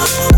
oh you